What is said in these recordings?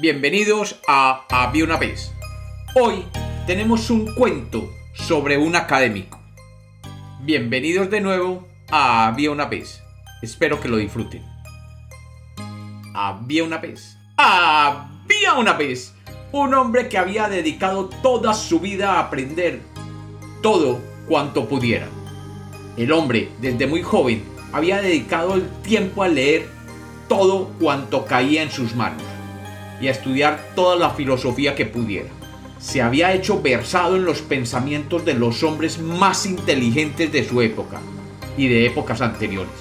Bienvenidos a Había una. Hoy tenemos un cuento sobre un académico. Bienvenidos de nuevo a Había una. Espero que lo disfruten. Había una vez. Había una vez un hombre que había dedicado toda su vida a aprender todo cuanto pudiera. El hombre, desde muy joven, había dedicado el tiempo a leer todo cuanto caía en sus manos y a estudiar toda la filosofía que pudiera. Se había hecho versado en los pensamientos de los hombres más inteligentes de su época y de épocas anteriores.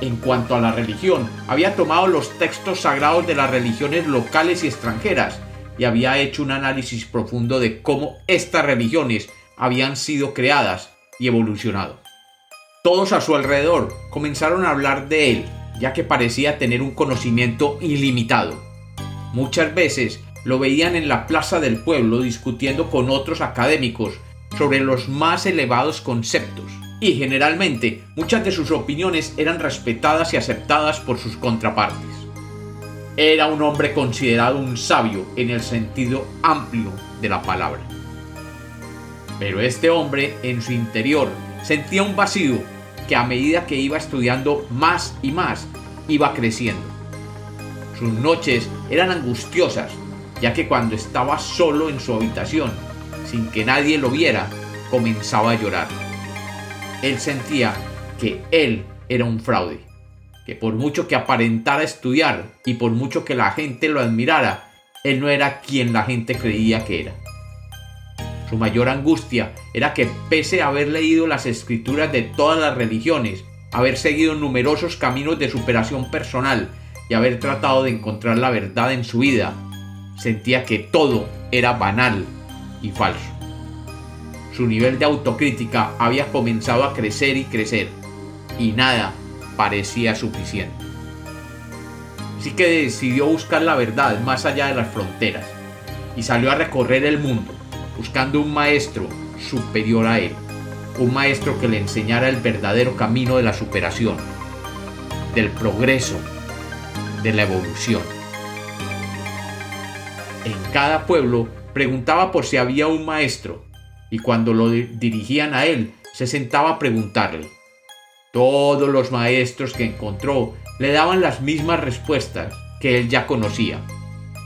En cuanto a la religión, había tomado los textos sagrados de las religiones locales y extranjeras y había hecho un análisis profundo de cómo estas religiones habían sido creadas y evolucionado. Todos a su alrededor comenzaron a hablar de él, ya que parecía tener un conocimiento ilimitado Muchas veces lo veían en la plaza del pueblo discutiendo con otros académicos sobre los más elevados conceptos, y generalmente muchas de sus opiniones eran respetadas y aceptadas por sus contrapartes. Era un hombre considerado un sabio en el sentido amplio de la palabra. Pero este hombre en su interior sentía un vacío que a medida que iba estudiando más y más iba creciendo sus noches eran angustiosas, ya que cuando estaba solo en su habitación, sin que nadie lo viera, comenzaba a llorar. Él sentía que él era un fraude, que por mucho que aparentara estudiar y por mucho que la gente lo admirara, él no era quien la gente creía que era. Su mayor angustia era que pese a haber leído las escrituras de todas las religiones, haber seguido numerosos caminos de superación personal y haber tratado de encontrar la verdad en su vida, sentía que todo era banal y falso. Su nivel de autocrítica había comenzado a crecer y crecer, y nada parecía suficiente. Así que decidió buscar la verdad más allá de las fronteras, y salió a recorrer el mundo, buscando un maestro superior a él, un maestro que le enseñara el verdadero camino de la superación, del progreso de la evolución. En cada pueblo preguntaba por si había un maestro y cuando lo dirigían a él se sentaba a preguntarle. Todos los maestros que encontró le daban las mismas respuestas que él ya conocía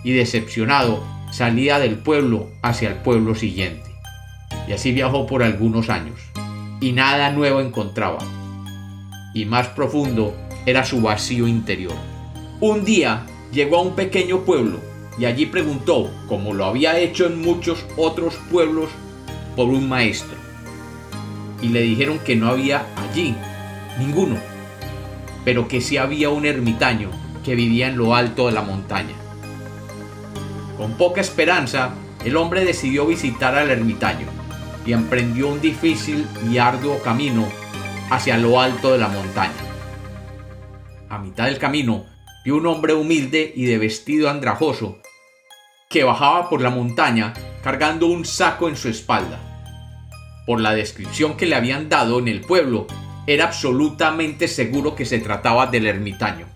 y decepcionado salía del pueblo hacia el pueblo siguiente. Y así viajó por algunos años y nada nuevo encontraba. Y más profundo era su vacío interior. Un día llegó a un pequeño pueblo y allí preguntó, como lo había hecho en muchos otros pueblos, por un maestro. Y le dijeron que no había allí ninguno, pero que sí había un ermitaño que vivía en lo alto de la montaña. Con poca esperanza, el hombre decidió visitar al ermitaño y emprendió un difícil y arduo camino hacia lo alto de la montaña. A mitad del camino vio un hombre humilde y de vestido andrajoso, que bajaba por la montaña cargando un saco en su espalda. Por la descripción que le habían dado en el pueblo, era absolutamente seguro que se trataba del ermitaño.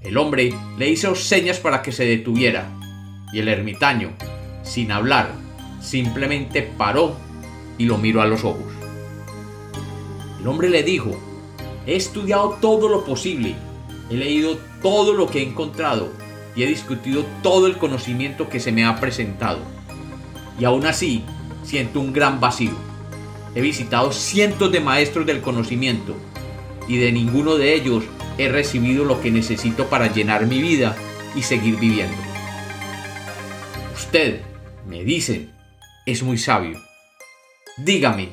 El hombre le hizo señas para que se detuviera, y el ermitaño, sin hablar, simplemente paró y lo miró a los ojos. El hombre le dijo, he estudiado todo lo posible He leído todo lo que he encontrado y he discutido todo el conocimiento que se me ha presentado. Y aún así, siento un gran vacío. He visitado cientos de maestros del conocimiento y de ninguno de ellos he recibido lo que necesito para llenar mi vida y seguir viviendo. Usted, me dicen, es muy sabio. Dígame,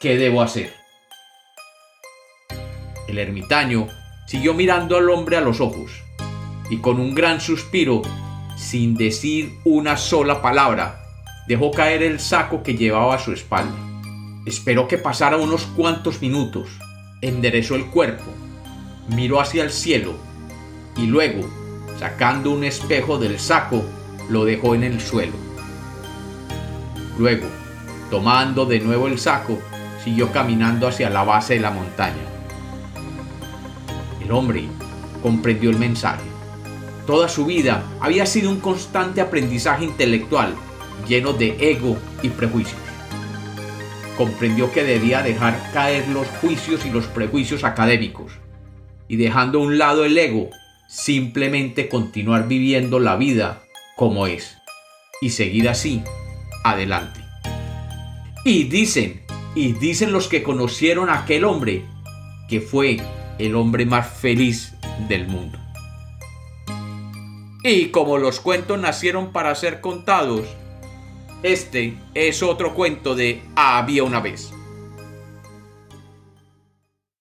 ¿qué debo hacer? El ermitaño siguió mirando al hombre a los ojos y con un gran suspiro, sin decir una sola palabra, dejó caer el saco que llevaba a su espalda. Esperó que pasara unos cuantos minutos, enderezó el cuerpo, miró hacia el cielo y luego, sacando un espejo del saco, lo dejó en el suelo. Luego, tomando de nuevo el saco, siguió caminando hacia la base de la montaña. Hombre comprendió el mensaje Toda su vida había sido un constante aprendizaje intelectual, lleno de ego y prejuicios. Comprendió que debía dejar caer los juicios y los prejuicios académicos, y dejando a un lado el ego, simplemente continuar viviendo la vida como es, y seguir así adelante. Y dicen, y dicen los que conocieron a aquel hombre, que fue el hombre más feliz del mundo. Y como los cuentos nacieron para ser contados, este es otro cuento de Había una vez.